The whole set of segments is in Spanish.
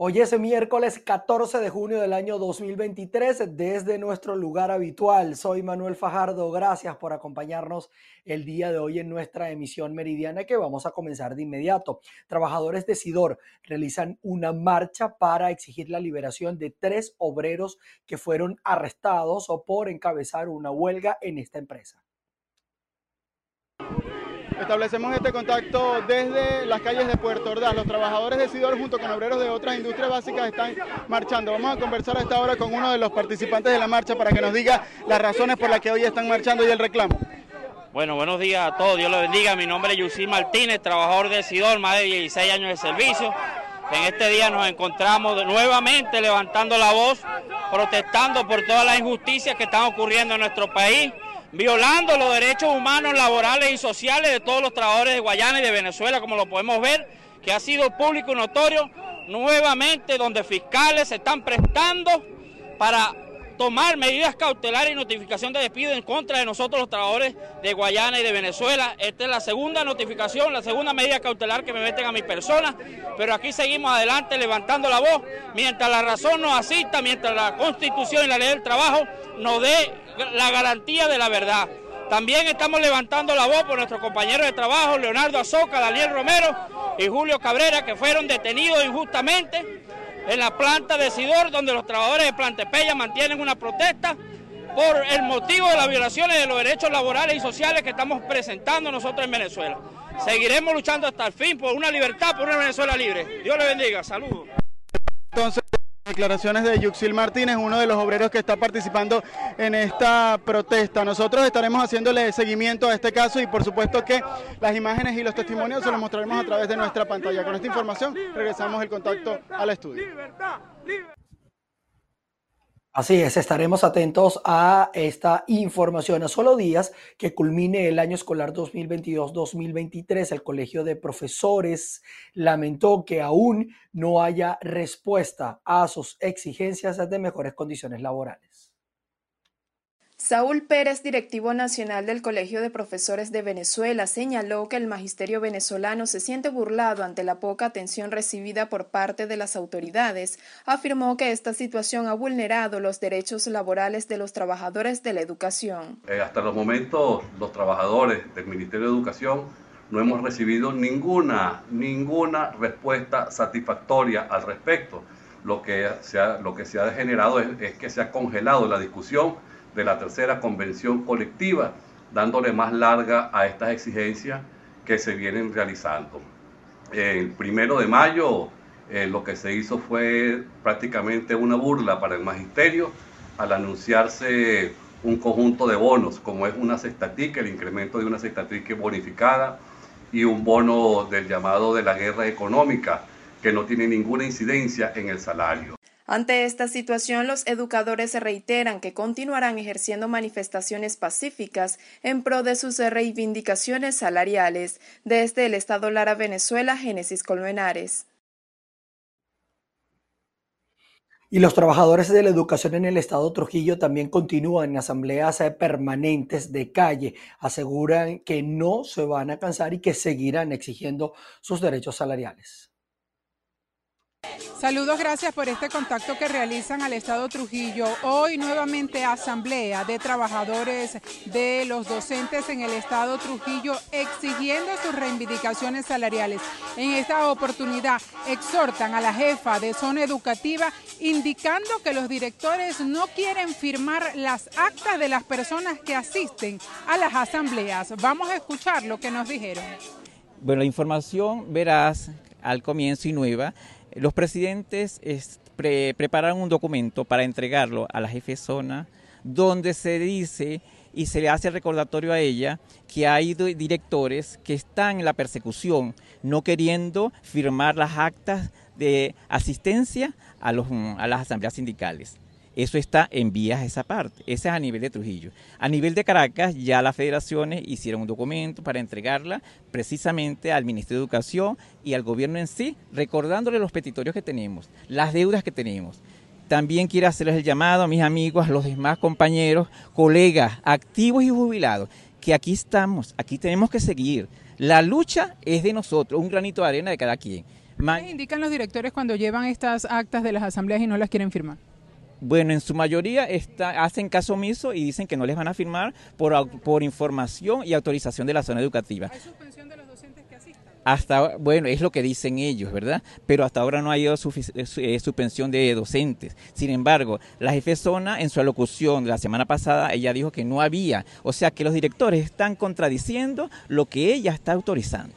Hoy es miércoles 14 de junio del año 2023 desde nuestro lugar habitual. Soy Manuel Fajardo. Gracias por acompañarnos el día de hoy en nuestra emisión meridiana que vamos a comenzar de inmediato. Trabajadores de Sidor realizan una marcha para exigir la liberación de tres obreros que fueron arrestados o por encabezar una huelga en esta empresa. Establecemos este contacto desde las calles de Puerto Ordaz. Los trabajadores de Sidor junto con obreros de otras industrias básicas están marchando. Vamos a conversar a esta hora con uno de los participantes de la marcha para que nos diga las razones por las que hoy están marchando y el reclamo. Bueno, buenos días a todos, Dios los bendiga. Mi nombre es Yusi Martínez, trabajador de Sidor, más de 16 años de servicio. En este día nos encontramos nuevamente levantando la voz, protestando por todas las injusticias que están ocurriendo en nuestro país violando los derechos humanos, laborales y sociales de todos los trabajadores de Guayana y de Venezuela, como lo podemos ver, que ha sido público y notorio nuevamente, donde fiscales se están prestando para tomar medidas cautelares y notificación de despido en contra de nosotros los trabajadores de Guayana y de Venezuela. Esta es la segunda notificación, la segunda medida cautelar que me meten a mi persona, pero aquí seguimos adelante levantando la voz, mientras la razón nos asista, mientras la Constitución y la ley del trabajo nos dé la garantía de la verdad. También estamos levantando la voz por nuestros compañeros de trabajo, Leonardo Azoca, Daniel Romero y Julio Cabrera, que fueron detenidos injustamente en la planta de Sidor, donde los trabajadores de Plantepella mantienen una protesta por el motivo de las violaciones de los derechos laborales y sociales que estamos presentando nosotros en Venezuela. Seguiremos luchando hasta el fin por una libertad, por una Venezuela libre. Dios le bendiga. Saludos. Entonces... Declaraciones de Yuxil Martínez, uno de los obreros que está participando en esta protesta. Nosotros estaremos haciéndole seguimiento a este caso y por supuesto que las imágenes y los testimonios se los mostraremos a través de nuestra pantalla. Con esta información regresamos el contacto al estudio. Así es, estaremos atentos a esta información. A solo días que culmine el año escolar 2022-2023, el Colegio de Profesores lamentó que aún no haya respuesta a sus exigencias de mejores condiciones laborales. Saúl Pérez, directivo nacional del Colegio de Profesores de Venezuela, señaló que el magisterio venezolano se siente burlado ante la poca atención recibida por parte de las autoridades. Afirmó que esta situación ha vulnerado los derechos laborales de los trabajadores de la educación. Eh, hasta los momentos, los trabajadores del Ministerio de Educación no hemos recibido ninguna, ninguna respuesta satisfactoria al respecto. Lo que se ha, lo que se ha generado es que se ha congelado la discusión de la tercera convención colectiva, dándole más larga a estas exigencias que se vienen realizando. El primero de mayo eh, lo que se hizo fue prácticamente una burla para el magisterio al anunciarse un conjunto de bonos, como es una cestatica, el incremento de una cestatica bonificada y un bono del llamado de la guerra económica, que no tiene ninguna incidencia en el salario. Ante esta situación, los educadores reiteran que continuarán ejerciendo manifestaciones pacíficas en pro de sus reivindicaciones salariales. Desde el Estado Lara, Venezuela, Génesis Colmenares. Y los trabajadores de la educación en el estado Trujillo también continúan en asambleas permanentes de calle. Aseguran que no se van a cansar y que seguirán exigiendo sus derechos salariales. Saludos, gracias por este contacto que realizan al Estado Trujillo. Hoy nuevamente asamblea de trabajadores de los docentes en el Estado Trujillo exigiendo sus reivindicaciones salariales. En esta oportunidad exhortan a la jefa de zona educativa indicando que los directores no quieren firmar las actas de las personas que asisten a las asambleas. Vamos a escuchar lo que nos dijeron. Bueno, la información verás al comienzo y nueva los presidentes prepararon un documento para entregarlo a la jefe zona donde se dice y se le hace recordatorio a ella que hay directores que están en la persecución, no queriendo firmar las actas de asistencia a las asambleas sindicales. Eso está en vías esa parte. Ese es a nivel de Trujillo. A nivel de Caracas, ya las federaciones hicieron un documento para entregarla precisamente al Ministerio de Educación y al gobierno en sí, recordándole los petitorios que tenemos, las deudas que tenemos. También quiero hacerles el llamado a mis amigos, a los demás compañeros, colegas, activos y jubilados, que aquí estamos, aquí tenemos que seguir. La lucha es de nosotros, un granito de arena de cada quien ¿Qué indican los directores cuando llevan estas actas de las asambleas y no las quieren firmar? Bueno, en su mayoría está, hacen caso omiso y dicen que no les van a firmar por, por información y autorización de la zona educativa. ¿Hay suspensión de los docentes que asistan? Hasta, bueno, es lo que dicen ellos, ¿verdad? Pero hasta ahora no ha habido eh, suspensión de docentes. Sin embargo, la jefe zona en su alocución la semana pasada, ella dijo que no había. O sea que los directores están contradiciendo lo que ella está autorizando.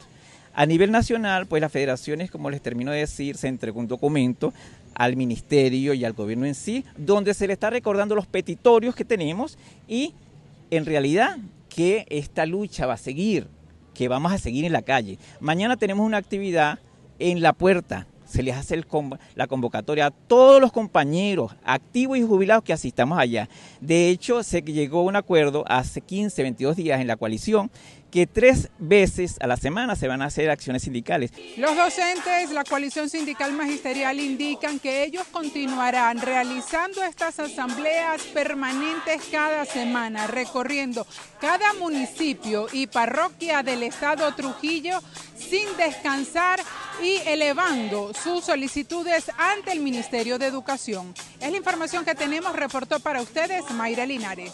A nivel nacional, pues las federaciones, como les termino de decir, se entregó un documento al ministerio y al gobierno en sí, donde se le está recordando los petitorios que tenemos y en realidad que esta lucha va a seguir, que vamos a seguir en la calle. Mañana tenemos una actividad en la puerta, se les hace la convocatoria a todos los compañeros activos y jubilados que asistamos allá. De hecho, se llegó a un acuerdo hace 15, 22 días en la coalición que tres veces a la semana se van a hacer acciones sindicales. Los docentes, la coalición sindical magisterial indican que ellos continuarán realizando estas asambleas permanentes cada semana, recorriendo cada municipio y parroquia del estado Trujillo sin descansar y elevando sus solicitudes ante el Ministerio de Educación. Es la información que tenemos, reportó para ustedes Mayra Linares.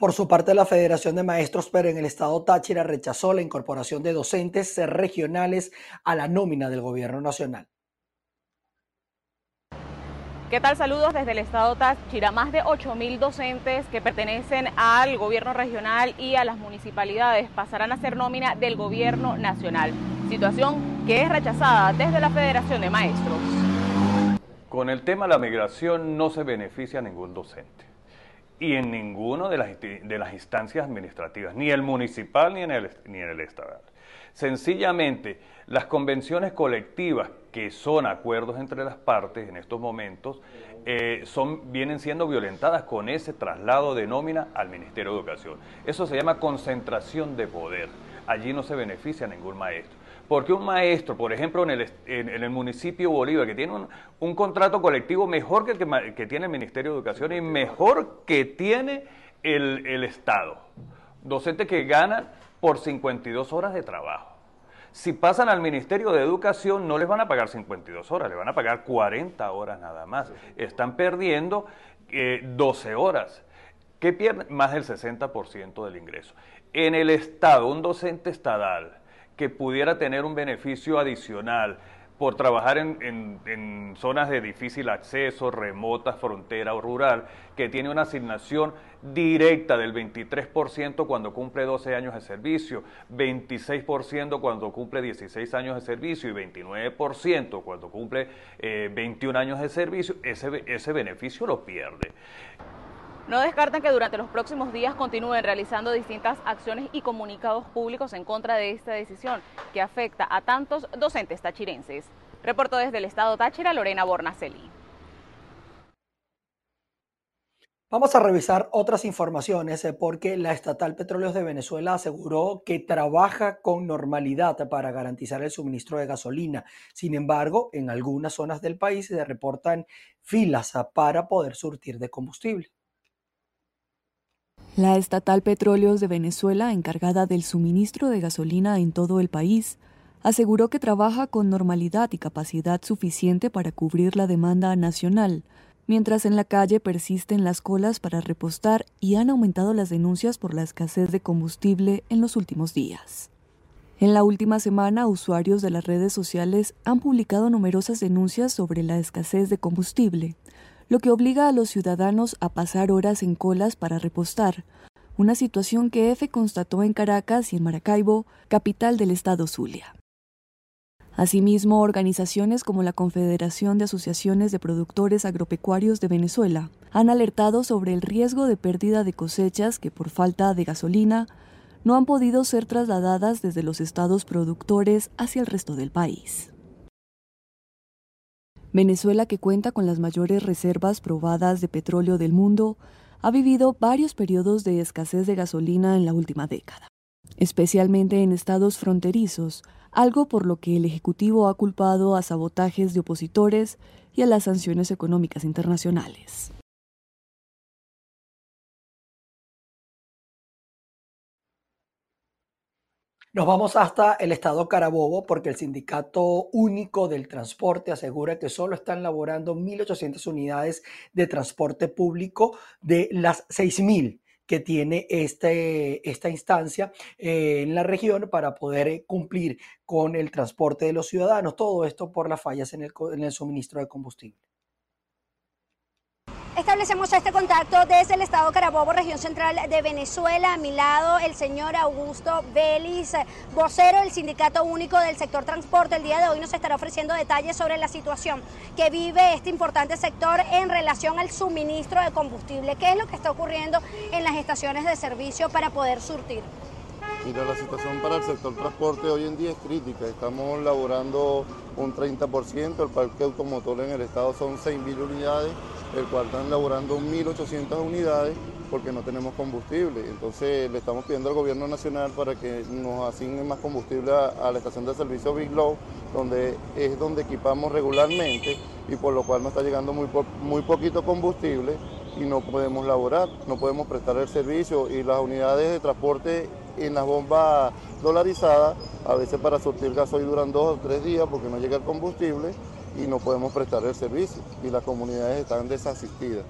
Por su parte, la Federación de Maestros, pero en el estado Táchira rechazó la incorporación de docentes regionales a la nómina del gobierno nacional. ¿Qué tal? Saludos desde el estado Táchira. Más de 8.000 docentes que pertenecen al gobierno regional y a las municipalidades pasarán a ser nómina del gobierno nacional. Situación que es rechazada desde la Federación de Maestros. Con el tema de la migración no se beneficia a ningún docente y en ninguno de las, de las instancias administrativas, ni el municipal ni en el, ni en el estatal. Sencillamente, las convenciones colectivas, que son acuerdos entre las partes en estos momentos, eh, son, vienen siendo violentadas con ese traslado de nómina al Ministerio de Educación. Eso se llama concentración de poder. Allí no se beneficia ningún maestro. Porque un maestro, por ejemplo, en el, en, el municipio Bolívar, que tiene un, contrato colectivo mejor que el que, tiene el Ministerio de Educación y mejor que tiene el, Estado, docentes que ganan por 52 horas de trabajo. Si pasan al Ministerio de Educación no les van a pagar 52 horas, les van a pagar 40 horas nada más. Están perdiendo 12 eh, horas. ¿Qué pierden? Más del 60% del ingreso. En el Estado, un docente estadal que pudiera tener un beneficio adicional por trabajar en, zonas de difícil acceso, remota, frontera o rural, que tiene una asignación directa del 23% cuando cumple 12 años de servicio, 26% cuando cumple 16 años de servicio y 29% cuando cumple 21 eh, años de servicio, ese, ese beneficio lo pierde. No descartan que durante los próximos días continúen realizando distintas acciones y comunicados públicos en contra de esta decisión que afecta a tantos docentes tachirenses. Reportó desde el estado Táchira Lorena Bornaceli. Vamos a revisar otras informaciones eh, porque la estatal Petróleos de Venezuela aseguró que trabaja con normalidad para garantizar el suministro de gasolina. Sin embargo, en algunas zonas del país se reportan filas para poder surtir de combustible. La estatal Petróleos de Venezuela, encargada del suministro de gasolina en todo el país, aseguró que trabaja con normalidad y capacidad suficiente para cubrir la demanda nacional, mientras en la calle persisten las colas para repostar y han aumentado las denuncias por la escasez de combustible en los últimos días. En la última semana, usuarios de las redes sociales han publicado numerosas denuncias sobre la escasez de combustible, lo que obliga a los ciudadanos a pasar horas en colas para repostar, una situación que EFE constató en Caracas y en Maracaibo, capital del estado Zulia. Asimismo, organizaciones como la Confederación de Asociaciones de Productores Agropecuarios de Venezuela han alertado sobre el riesgo de pérdida de cosechas que por falta de gasolina no han podido ser trasladadas desde los estados productores hacia el resto del país. Venezuela, que cuenta con las mayores reservas probadas de petróleo del mundo, ha vivido varios periodos de escasez de gasolina en la última década, especialmente en estados fronterizos, algo por lo que el Ejecutivo ha culpado a sabotajes de opositores y a las sanciones económicas internacionales. Nos vamos hasta el estado Carabobo porque el Sindicato Único del Transporte asegura que solo están laborando 1.800 unidades de transporte público de las 6.000 que tiene este, esta instancia eh, en la región para poder cumplir con el transporte de los ciudadanos. Todo esto por las fallas en el, en el suministro de combustible. Establecemos este contacto desde el estado Carabobo, región central de Venezuela. A mi lado el señor Augusto Vélez, vocero del Sindicato Único del Sector Transporte. El día de hoy nos estará ofreciendo detalles sobre la situación que vive este importante sector en relación al suministro de combustible. ¿Qué es lo que está ocurriendo en las estaciones de servicio para poder surtir? Mira, la situación para el sector transporte hoy en día es crítica. Estamos laborando un 30%, el parque automotor en el estado son 6.000 unidades el cual están elaborando 1.800 unidades porque no tenemos combustible. Entonces le estamos pidiendo al gobierno nacional para que nos asigne más combustible a, la estación de servicio Big Low, donde es donde equipamos regularmente y por lo cual nos está llegando muy, muy poquito combustible y no podemos laborar, no podemos prestar el servicio y las unidades de transporte en las bombas dolarizadas, a veces para surtir gasoil duran dos o tres días porque no llega el combustible y no podemos prestar el servicio y las comunidades están desasistidas.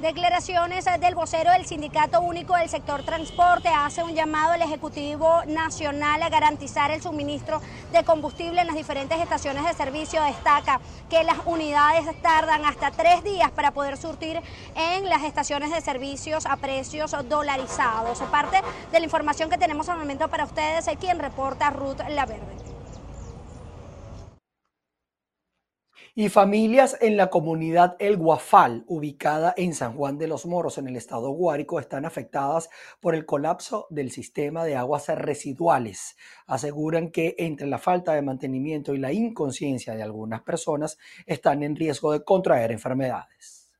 Declaraciones del vocero del Sindicato Único del Sector Transporte hace un llamado al Ejecutivo Nacional a garantizar el suministro de combustible en las diferentes estaciones de servicio. Destaca que las unidades tardan hasta tres días para poder surtir en las estaciones de servicios a precios dolarizados. Parte de la información que tenemos al momento para ustedes, quien reporta Ruth Laverde. Y familias en la comunidad El Guafal, ubicada en San Juan de los Moros, en el estado Guárico, están afectadas por el colapso del sistema de aguas residuales. Aseguran que entre la falta de mantenimiento y la inconsciencia de algunas personas están en riesgo de contraer enfermedades.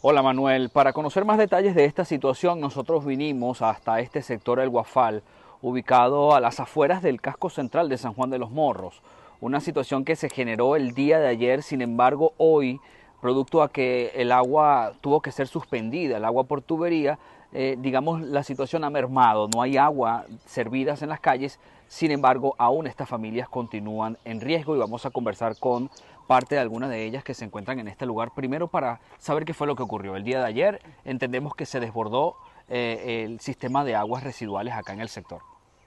Hola Manuel, para conocer más detalles de esta situación nosotros vinimos hasta este sector El Guafal, ubicado a las afueras del casco central de San Juan de los Morros una situación que se generó el día de ayer, sin embargo hoy, producto a que el agua tuvo que ser suspendida, el agua por tubería, eh, digamos la situación ha mermado, no hay agua servidas en las calles, sin embargo aún estas familias continúan en riesgo y vamos a conversar con parte de algunas de ellas que se encuentran en este lugar, primero para saber qué fue lo que ocurrió. El día de ayer entendemos que se desbordó eh, el sistema de aguas residuales acá en el sector.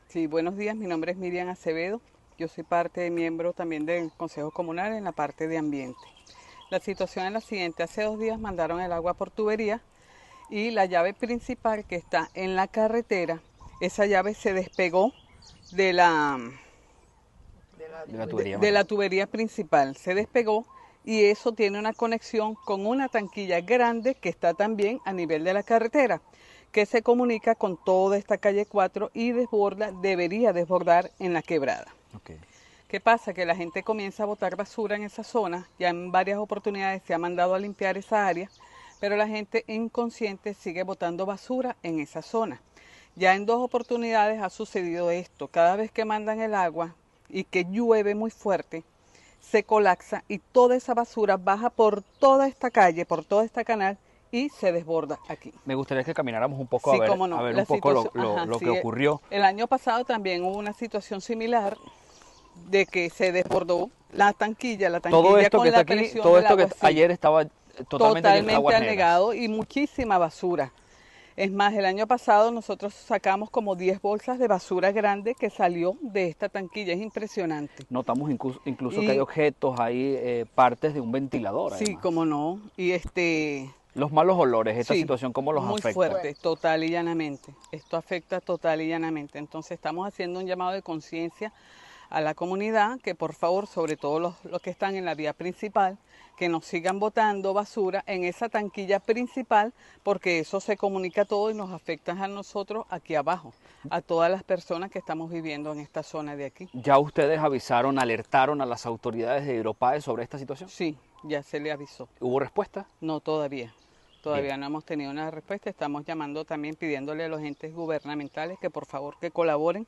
Sí, buenos días, mi nombre es Miriam Acevedo, yo soy parte, miembro también del Consejo Comunal en la parte de ambiente. La situación es la siguiente, hace dos días mandaron el agua por tubería y la llave principal que está en la carretera, esa llave se despegó de la, de la, tubería, de la tubería principal, se despegó y eso tiene una conexión con una tanquilla grande que está también a nivel de la carretera que se comunica con toda esta calle 4 y desborda, debería desbordar en la quebrada. ¿Qué pasa? Que la gente comienza a botar basura en esa zona, ya en varias oportunidades se ha mandado a limpiar esa área, pero la gente inconsciente sigue botando basura en esa zona. Ya en dos oportunidades ha sucedido esto, cada vez que mandan el agua y que llueve muy fuerte, se colapsa y toda esa basura baja por toda esta calle, por toda esta canal y se desborda aquí. Me gustaría que camináramos un poco a ver, a ver un poco lo, que ocurrió. El año pasado también hubo una situación similar de que se desbordó la tanquilla, la tanquilla todo esto que está aquí, todo esto que ayer estaba totalmente, totalmente anegado y muchísima basura. Es más, el año pasado nosotros sacamos como 10 bolsas de basura grande que salió de esta tanquilla, es impresionante. Notamos incluso, que hay objetos, hay eh, partes de un ventilador. Sí, como no. Y este... Los malos olores, esta situación, ¿cómo los afecta? Muy fuerte, total y llanamente. Esto afecta total y llanamente. Entonces estamos haciendo un llamado de conciencia a la comunidad que por favor, sobre todo los, que están en la vía principal, que nos sigan botando basura en esa tanquilla principal porque eso se comunica todo y nos afecta a nosotros aquí abajo, a todas las personas que estamos viviendo en esta zona de aquí. ¿Ya ustedes avisaron, alertaron a las autoridades de Hidropae sobre esta situación? Sí, ya se le avisó. ¿Hubo respuesta? No, todavía. Todavía no hemos tenido una respuesta. Estamos llamando también, pidiéndole a los entes gubernamentales que por favor que colaboren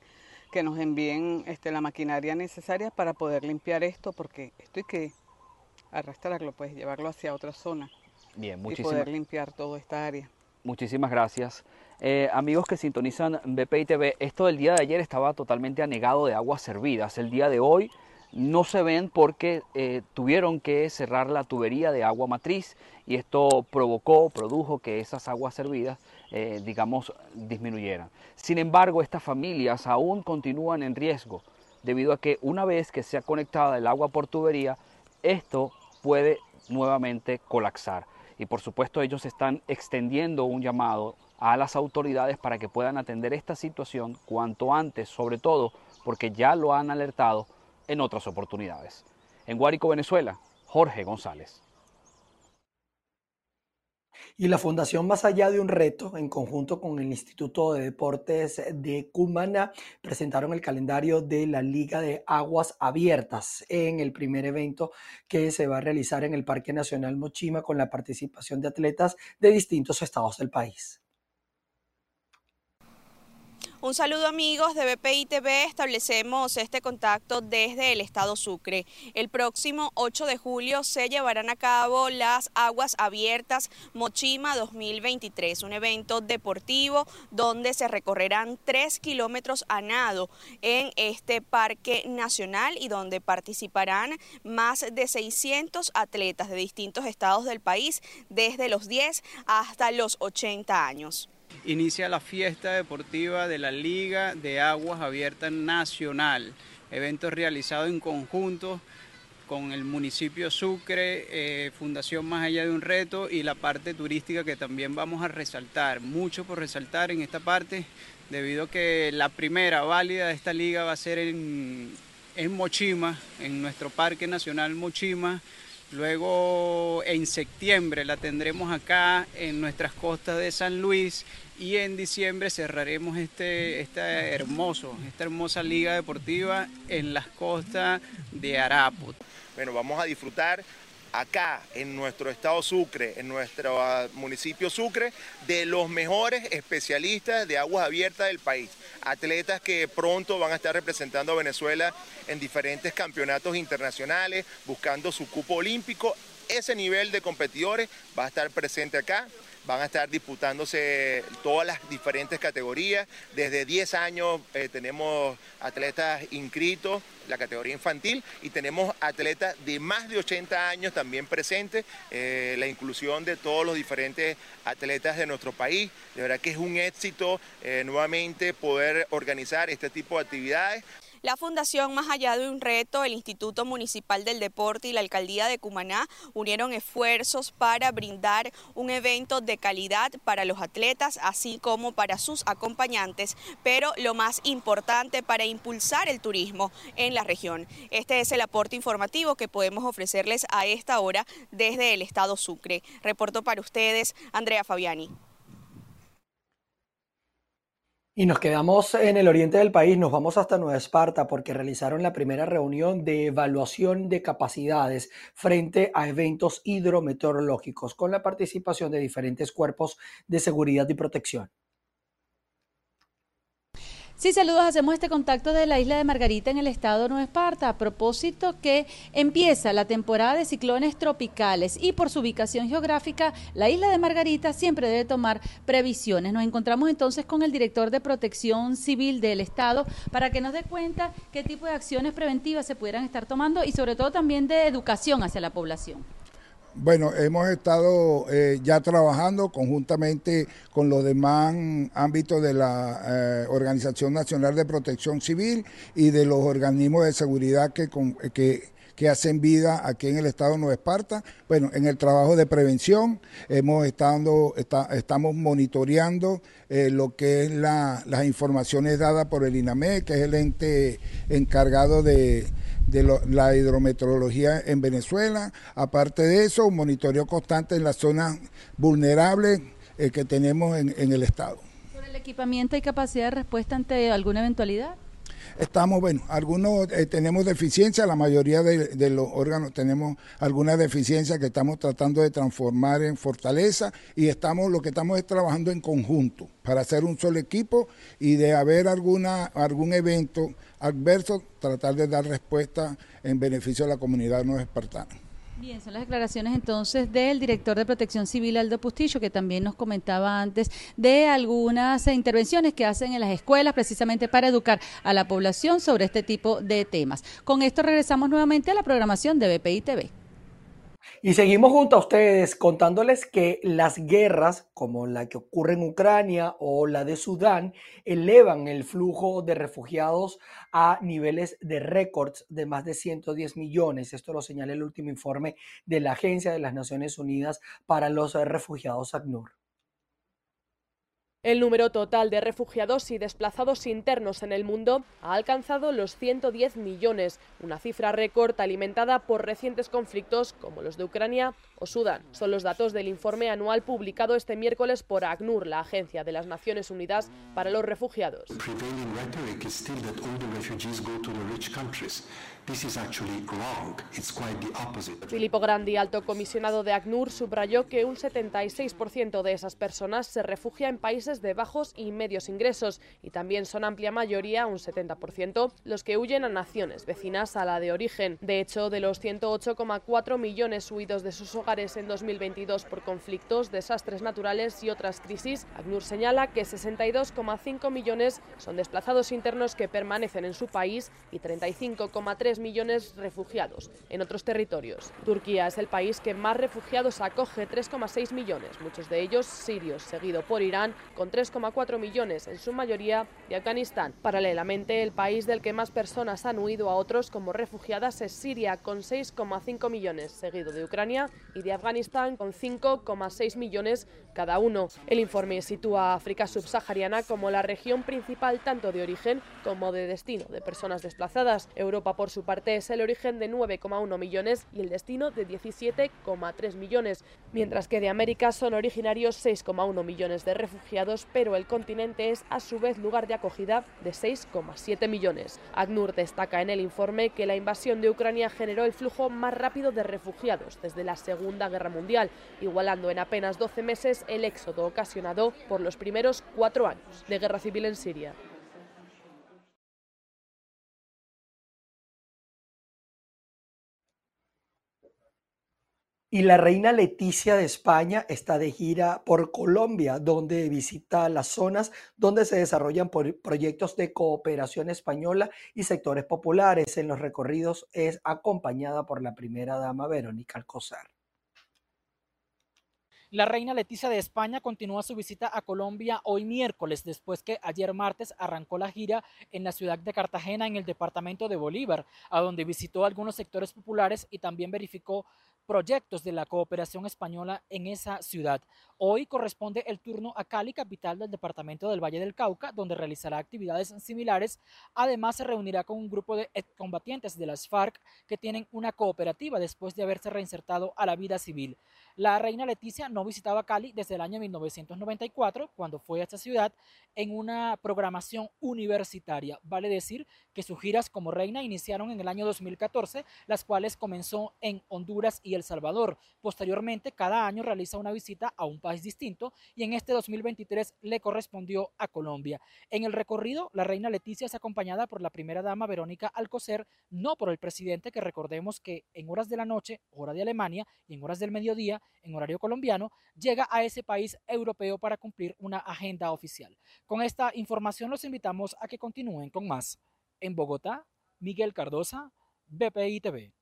que nos envíen este, la maquinaria necesaria para poder limpiar esto, porque esto hay que arrastrarlo, pues llevarlo hacia otra zona. Bien, muchísimas Y poder limpiar toda esta área. Muchísimas gracias. Eh, amigos que sintonizan BPI TV, esto del día de ayer estaba totalmente anegado de aguas servidas. El día de hoy no se ven porque eh, tuvieron que cerrar la tubería de agua matriz y esto provocó, produjo que esas aguas servidas, eh, digamos, disminuyeran. Sin embargo, estas familias aún continúan en riesgo debido a que una vez que sea conectada el agua por tubería, esto puede nuevamente colapsar. Y por supuesto ellos están extendiendo un llamado a las autoridades para que puedan atender esta situación cuanto antes, sobre todo porque ya lo han alertado en otras oportunidades. En Guárico, Venezuela, Jorge González. Y la Fundación Más Allá de un Reto, en conjunto con el Instituto de Deportes de Cumana, presentaron el calendario de la Liga de Aguas Abiertas en el primer evento que se va a realizar en el Parque Nacional Mochima con la participación de atletas de distintos estados del país. Un saludo amigos de BPI TV, establecemos este contacto desde el estado Sucre. El próximo 8 de julio se llevarán a cabo las Aguas Abiertas Mochima 2023, un evento deportivo donde se recorrerán 3 kilómetros a nado en este parque nacional y donde participarán más de 600 atletas de distintos estados del país desde los 10 hasta los 80 años inicia la fiesta deportiva de la Liga de Aguas Abiertas Nacional, evento realizado en conjunto con el municipio Sucre, eh, Fundación Más Allá de un Reto y la parte turística que también vamos a resaltar, mucho por resaltar en esta parte, debido a que la primera válida de esta liga va a ser en, en Mochima, en nuestro Parque Nacional Mochima, Luego en septiembre la tendremos acá en nuestras costas de San Luis y en diciembre cerraremos este, hermoso, esta hermosa liga deportiva en las costas de Araput. Bueno, vamos a disfrutar acá en nuestro estado Sucre, en nuestro ah, municipio Sucre, de los mejores especialistas de aguas abiertas del país. Atletas que pronto van a estar representando a Venezuela en diferentes campeonatos internacionales, buscando su cupo olímpico. Ese nivel de competidores va a estar presente acá van a estar disputándose todas las diferentes categorías. Desde 10 años eh, tenemos atletas inscritos, la categoría infantil, y tenemos atletas de más de 80 años también presentes, eh, la inclusión de todos los diferentes atletas de nuestro país. De verdad que es un éxito eh, nuevamente poder organizar este tipo de actividades. La Fundación Más Allá de un Reto, el Instituto Municipal del Deporte y la Alcaldía de Cumaná unieron esfuerzos para brindar un evento de calidad para los atletas, así como para sus acompañantes, pero lo más importante para impulsar el turismo en la región. Este es el aporte informativo que podemos ofrecerles a esta hora desde el Estado Sucre. Reporto para ustedes, Andrea Fabiani. Y nos quedamos en el oriente del país, nos vamos hasta Nueva Esparta porque realizaron la primera reunión de evaluación de capacidades frente a eventos hidrometeorológicos con la participación de diferentes cuerpos de seguridad y protección. Sí, saludos. Hacemos este contacto de la isla de Margarita en el estado de Nueva Esparta a propósito que empieza la temporada de ciclones tropicales y por su ubicación geográfica, la isla de Margarita siempre debe tomar previsiones. Nos encontramos entonces con el director de Protección Civil del estado para que nos dé cuenta qué tipo de acciones preventivas se pudieran estar tomando y sobre todo también de educación hacia la población. Bueno, hemos estado eh, ya trabajando conjuntamente con los demás ámbitos de la eh, Organización Nacional de Protección Civil y de los organismos de seguridad que, que, hacen vida aquí en el estado de Nueva Esparta. Bueno, en el trabajo de prevención hemos estado, estamos monitoreando eh, lo que es las informaciones dadas por el INAME, que es el ente encargado de de la hidrometeorología en Venezuela. Aparte de eso, un monitoreo constante en las zonas vulnerables eh, que tenemos en, el Estado. ¿Por el equipamiento y capacidad de respuesta ante alguna eventualidad? Estamos, bueno, algunos eh, tenemos deficiencia, la mayoría de, los órganos tenemos alguna deficiencia que estamos tratando de transformar en fortaleza y estamos, lo que estamos es trabajando en conjunto para hacer un solo equipo y de haber alguna, algún evento adverso, tratar de dar respuesta en beneficio de la comunidad no espartana. Bien, son las declaraciones entonces del director de Protección Civil Aldo Pustillo, que también nos comentaba antes de algunas intervenciones que hacen en las escuelas precisamente para educar a la población sobre este tipo de temas. Con esto regresamos nuevamente a la programación de BPI TV. Y seguimos junto a ustedes contándoles que las guerras, como la que ocurre en Ucrania o la de Sudán, elevan el flujo de refugiados a niveles de récords de más de 110 millones. Esto lo señala el último informe de la Agencia de las Naciones Unidas para los Refugiados ACNUR. El número total de refugiados y desplazados internos en el mundo ha alcanzado los 110 millones, una cifra récord alimentada por recientes conflictos como los de Ucrania o Sudán. Son los datos del informe anual publicado este miércoles por ACNUR, la Agencia de las Naciones Unidas para los Refugiados. Filippo Grandi, alto comisionado de ACNUR, subrayó que un 76% de esas personas se refugia en países de bajos y medios ingresos y también son amplia mayoría, un 70%, los que huyen a naciones vecinas a la de origen. De hecho, de los 108,4 millones huidos de sus hogares en 2022 por conflictos, desastres naturales y otras crisis, ACNUR señala que 62,5 millones son desplazados internos que permanecen en su país y 35,3 millones refugiados en otros territorios. Turquía es el país que más refugiados acoge, 3,6 millones, muchos de ellos sirios, seguido por Irán con 3,4 millones, en su mayoría de Afganistán. Paralelamente, el país del que más personas han huido a otros como refugiadas es Siria, con 6,5 millones, seguido de Ucrania y de Afganistán, con 5,6 millones cada uno. El informe sitúa a África subsahariana como la región principal tanto de origen como de destino de personas desplazadas. Europa, por su parte es el origen de 9,1 millones y el destino de 17,3 millones, mientras que de América son originarios 6,1 millones de refugiados, pero el continente es a su vez lugar de acogida de 6,7 millones. ACNUR destaca en el informe que la invasión de Ucrania generó el flujo más rápido de refugiados desde la Segunda Guerra Mundial, igualando en apenas 12 meses el éxodo ocasionado por los primeros cuatro años de guerra civil en Siria. Y la reina Leticia de España está de gira por Colombia, donde visita las zonas donde se desarrollan proyectos de cooperación española y sectores populares. En los recorridos es acompañada por la primera dama Verónica Alcozar. La reina Leticia de España continúa su visita a Colombia hoy miércoles, después que ayer martes arrancó la gira en la ciudad de Cartagena, en el departamento de Bolívar, a donde visitó algunos sectores populares y también verificó proyectos de la cooperación española en esa ciudad. Hoy corresponde el turno a Cali, capital del departamento del Valle del Cauca, donde realizará actividades similares. Además, se reunirá con un grupo de combatientes de las FARC que tienen una cooperativa después de haberse reinsertado a la vida civil. La reina Leticia no visitaba Cali desde el año 1994, cuando fue a esta ciudad en una programación universitaria. Vale decir que sus giras como reina iniciaron en el año 2014, las cuales comenzó en Honduras y El Salvador. Posteriormente, cada año realiza una visita a un país distinto y en este 2023 le correspondió a Colombia. En el recorrido, la reina Leticia es acompañada por la primera dama Verónica Alcocer, no por el presidente, que recordemos que en horas de la noche, hora de Alemania, y en horas del mediodía, en horario colombiano, llega a ese país europeo para cumplir una agenda oficial. Con esta información los invitamos a que continúen con más. En Bogotá, Miguel Cardosa, BPI TV.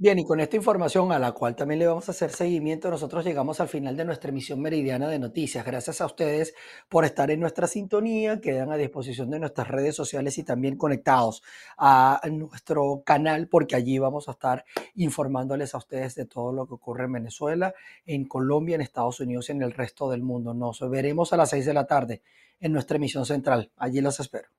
Bien, y con esta información a la cual también le vamos a hacer seguimiento, nosotros llegamos al final de nuestra emisión meridiana de noticias. Gracias a ustedes por estar en nuestra sintonía, quedan a disposición de nuestras redes sociales y también conectados a nuestro canal, porque allí vamos a estar informándoles a ustedes de todo lo que ocurre en Venezuela, en Colombia, en Estados Unidos y en el resto del mundo. Nos veremos a las seis de la tarde en nuestra emisión central. Allí los espero.